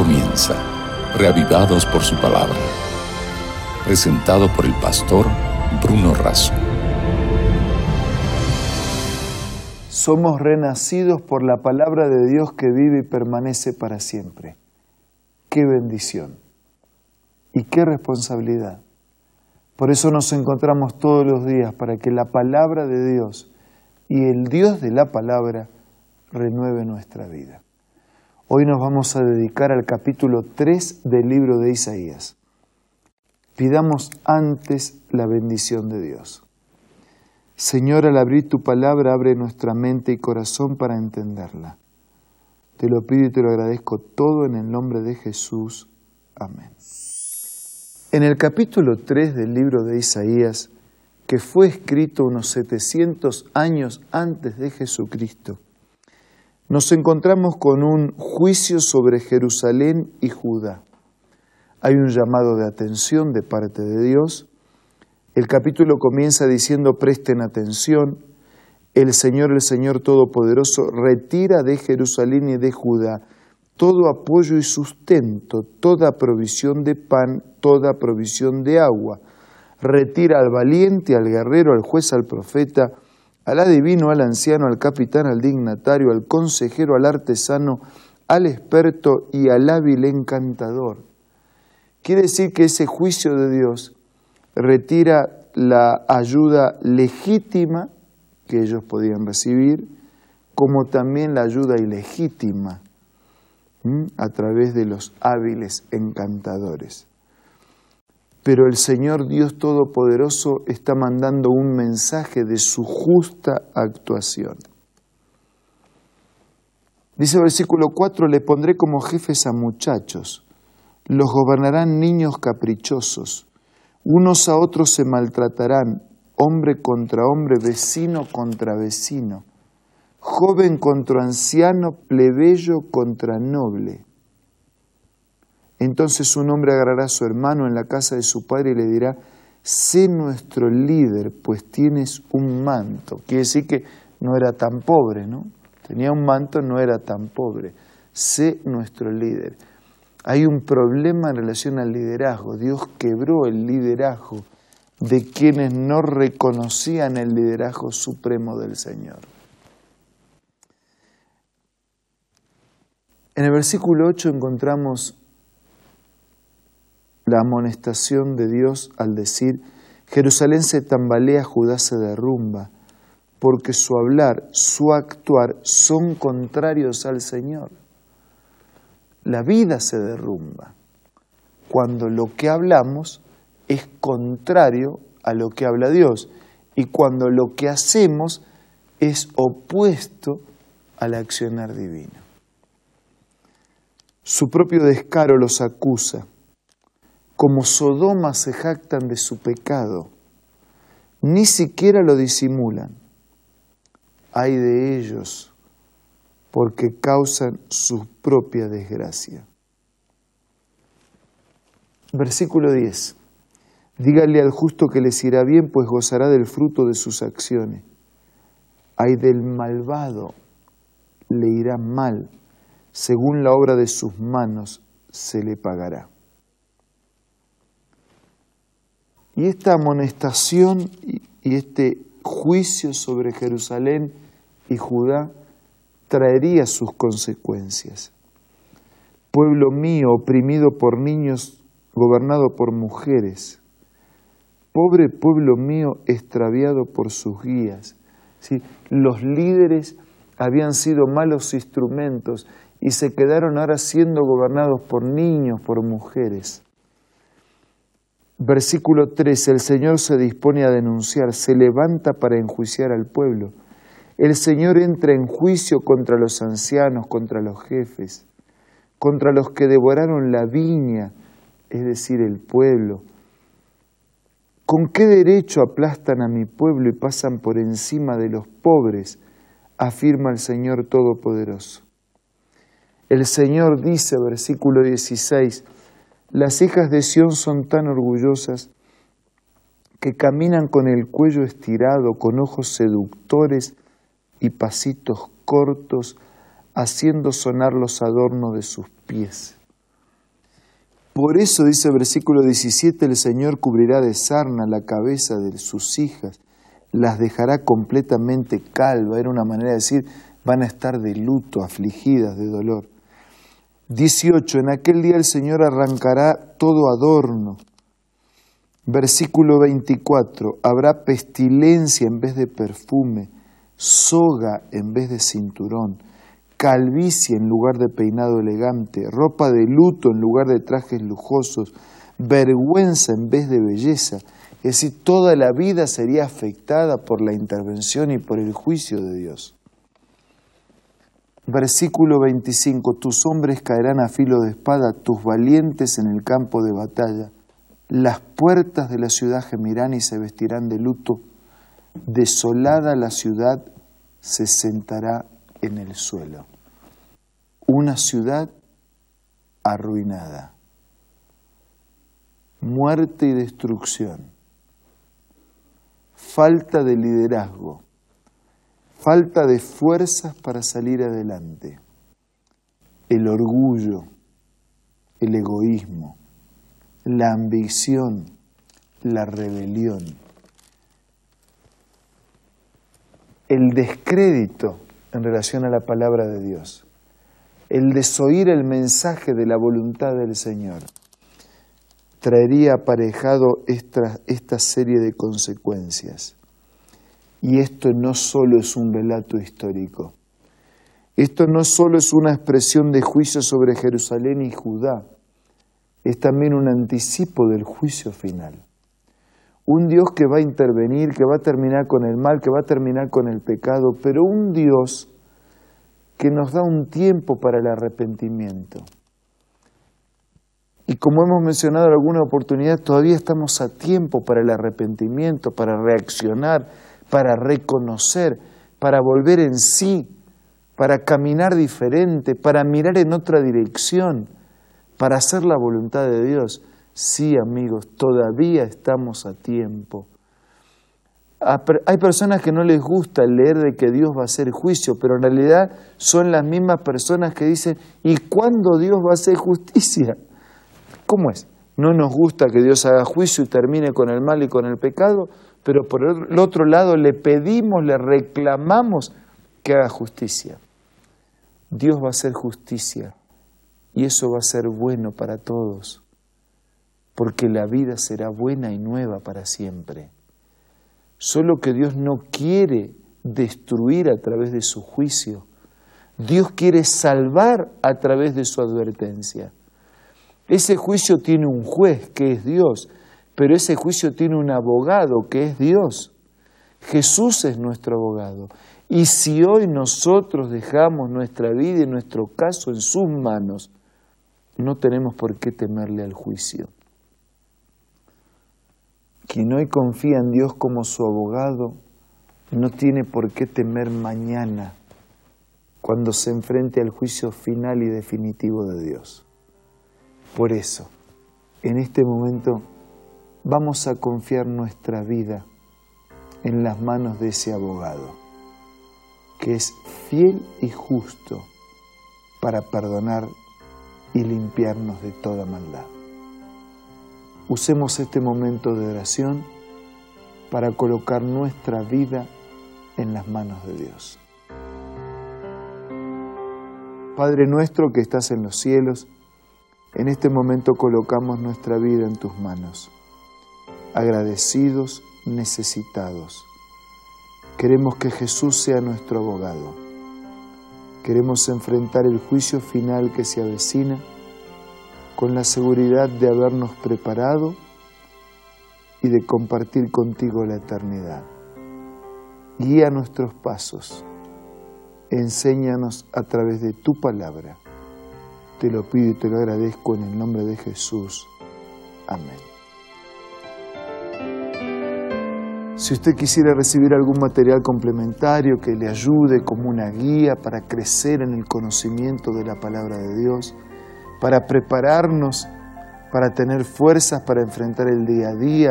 comienza, reavivados por su palabra. Presentado por el pastor Bruno Razo. Somos renacidos por la palabra de Dios que vive y permanece para siempre. Qué bendición y qué responsabilidad. Por eso nos encontramos todos los días para que la palabra de Dios y el Dios de la palabra renueve nuestra vida. Hoy nos vamos a dedicar al capítulo 3 del libro de Isaías. Pidamos antes la bendición de Dios. Señor, al abrir tu palabra, abre nuestra mente y corazón para entenderla. Te lo pido y te lo agradezco todo en el nombre de Jesús. Amén. En el capítulo 3 del libro de Isaías, que fue escrito unos 700 años antes de Jesucristo, nos encontramos con un juicio sobre Jerusalén y Judá. Hay un llamado de atención de parte de Dios. El capítulo comienza diciendo presten atención. El Señor, el Señor Todopoderoso, retira de Jerusalén y de Judá todo apoyo y sustento, toda provisión de pan, toda provisión de agua. Retira al valiente, al guerrero, al juez, al profeta, al adivino, al anciano, al capitán, al dignatario, al consejero, al artesano, al experto y al hábil encantador. Quiere decir que ese juicio de Dios retira la ayuda legítima que ellos podían recibir, como también la ayuda ilegítima a través de los hábiles encantadores. Pero el Señor Dios Todopoderoso está mandando un mensaje de su justa actuación. Dice el versículo 4, le pondré como jefes a muchachos, los gobernarán niños caprichosos, unos a otros se maltratarán, hombre contra hombre, vecino contra vecino, joven contra anciano, plebeyo contra noble. Entonces un hombre agarrará a su hermano en la casa de su padre y le dirá, sé nuestro líder, pues tienes un manto. Quiere decir que no era tan pobre, ¿no? Tenía un manto, no era tan pobre. Sé nuestro líder. Hay un problema en relación al liderazgo. Dios quebró el liderazgo de quienes no reconocían el liderazgo supremo del Señor. En el versículo 8 encontramos la amonestación de Dios al decir, Jerusalén se tambalea, Judá se derrumba, porque su hablar, su actuar son contrarios al Señor. La vida se derrumba cuando lo que hablamos es contrario a lo que habla Dios y cuando lo que hacemos es opuesto al accionar divino. Su propio descaro los acusa como Sodoma se jactan de su pecado, ni siquiera lo disimulan. Hay de ellos porque causan su propia desgracia. Versículo 10. Dígale al justo que les irá bien, pues gozará del fruto de sus acciones. Hay del malvado, le irá mal, según la obra de sus manos se le pagará. Y esta amonestación y este juicio sobre Jerusalén y Judá traería sus consecuencias. Pueblo mío, oprimido por niños, gobernado por mujeres. Pobre pueblo mío, extraviado por sus guías. ¿Sí? Los líderes habían sido malos instrumentos y se quedaron ahora siendo gobernados por niños, por mujeres. Versículo 13, el Señor se dispone a denunciar, se levanta para enjuiciar al pueblo. El Señor entra en juicio contra los ancianos, contra los jefes, contra los que devoraron la viña, es decir, el pueblo. ¿Con qué derecho aplastan a mi pueblo y pasan por encima de los pobres? afirma el Señor Todopoderoso. El Señor dice, versículo 16, las hijas de Sión son tan orgullosas que caminan con el cuello estirado, con ojos seductores y pasitos cortos, haciendo sonar los adornos de sus pies. Por eso dice el versículo 17, el Señor cubrirá de sarna la cabeza de sus hijas, las dejará completamente calva. Era una manera de decir, van a estar de luto, afligidas de dolor. 18, en aquel día el Señor arrancará todo adorno. Versículo 24, habrá pestilencia en vez de perfume, soga en vez de cinturón calvicie en lugar de peinado elegante, ropa de luto en lugar de trajes lujosos, vergüenza en vez de belleza. Es decir, toda la vida sería afectada por la intervención y por el juicio de Dios. Versículo 25, tus hombres caerán a filo de espada, tus valientes en el campo de batalla. Las puertas de la ciudad gemirán y se vestirán de luto. Desolada la ciudad se sentará en el suelo. Una ciudad arruinada. Muerte y destrucción. Falta de liderazgo. Falta de fuerzas para salir adelante. El orgullo, el egoísmo, la ambición, la rebelión, el descrédito en relación a la palabra de Dios, el desoír el mensaje de la voluntad del Señor, traería aparejado esta, esta serie de consecuencias. Y esto no solo es un relato histórico, esto no solo es una expresión de juicio sobre Jerusalén y Judá, es también un anticipo del juicio final. Un Dios que va a intervenir, que va a terminar con el mal, que va a terminar con el pecado, pero un Dios que nos da un tiempo para el arrepentimiento. Y como hemos mencionado en alguna oportunidad, todavía estamos a tiempo para el arrepentimiento, para reaccionar, para reconocer, para volver en sí, para caminar diferente, para mirar en otra dirección, para hacer la voluntad de Dios. Sí, amigos, todavía estamos a tiempo. Hay personas que no les gusta leer de que Dios va a hacer juicio, pero en realidad son las mismas personas que dicen, ¿y cuándo Dios va a hacer justicia? ¿Cómo es? No nos gusta que Dios haga juicio y termine con el mal y con el pecado, pero por el otro lado le pedimos, le reclamamos que haga justicia. Dios va a hacer justicia y eso va a ser bueno para todos, porque la vida será buena y nueva para siempre. Solo que Dios no quiere destruir a través de su juicio. Dios quiere salvar a través de su advertencia. Ese juicio tiene un juez que es Dios, pero ese juicio tiene un abogado que es Dios. Jesús es nuestro abogado. Y si hoy nosotros dejamos nuestra vida y nuestro caso en sus manos, no tenemos por qué temerle al juicio. Quien hoy confía en Dios como su abogado no tiene por qué temer mañana cuando se enfrente al juicio final y definitivo de Dios. Por eso, en este momento vamos a confiar nuestra vida en las manos de ese abogado, que es fiel y justo para perdonar y limpiarnos de toda maldad. Usemos este momento de oración para colocar nuestra vida en las manos de Dios. Padre nuestro que estás en los cielos, en este momento colocamos nuestra vida en tus manos, agradecidos, necesitados. Queremos que Jesús sea nuestro abogado. Queremos enfrentar el juicio final que se avecina con la seguridad de habernos preparado y de compartir contigo la eternidad. Guía nuestros pasos, enséñanos a través de tu palabra. Te lo pido y te lo agradezco en el nombre de Jesús. Amén. Si usted quisiera recibir algún material complementario que le ayude como una guía para crecer en el conocimiento de la palabra de Dios, para prepararnos, para tener fuerzas para enfrentar el día a día,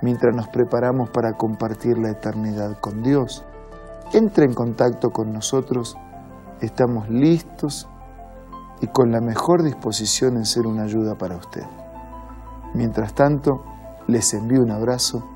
mientras nos preparamos para compartir la eternidad con Dios. Entre en contacto con nosotros, estamos listos y con la mejor disposición en ser una ayuda para usted. Mientras tanto, les envío un abrazo.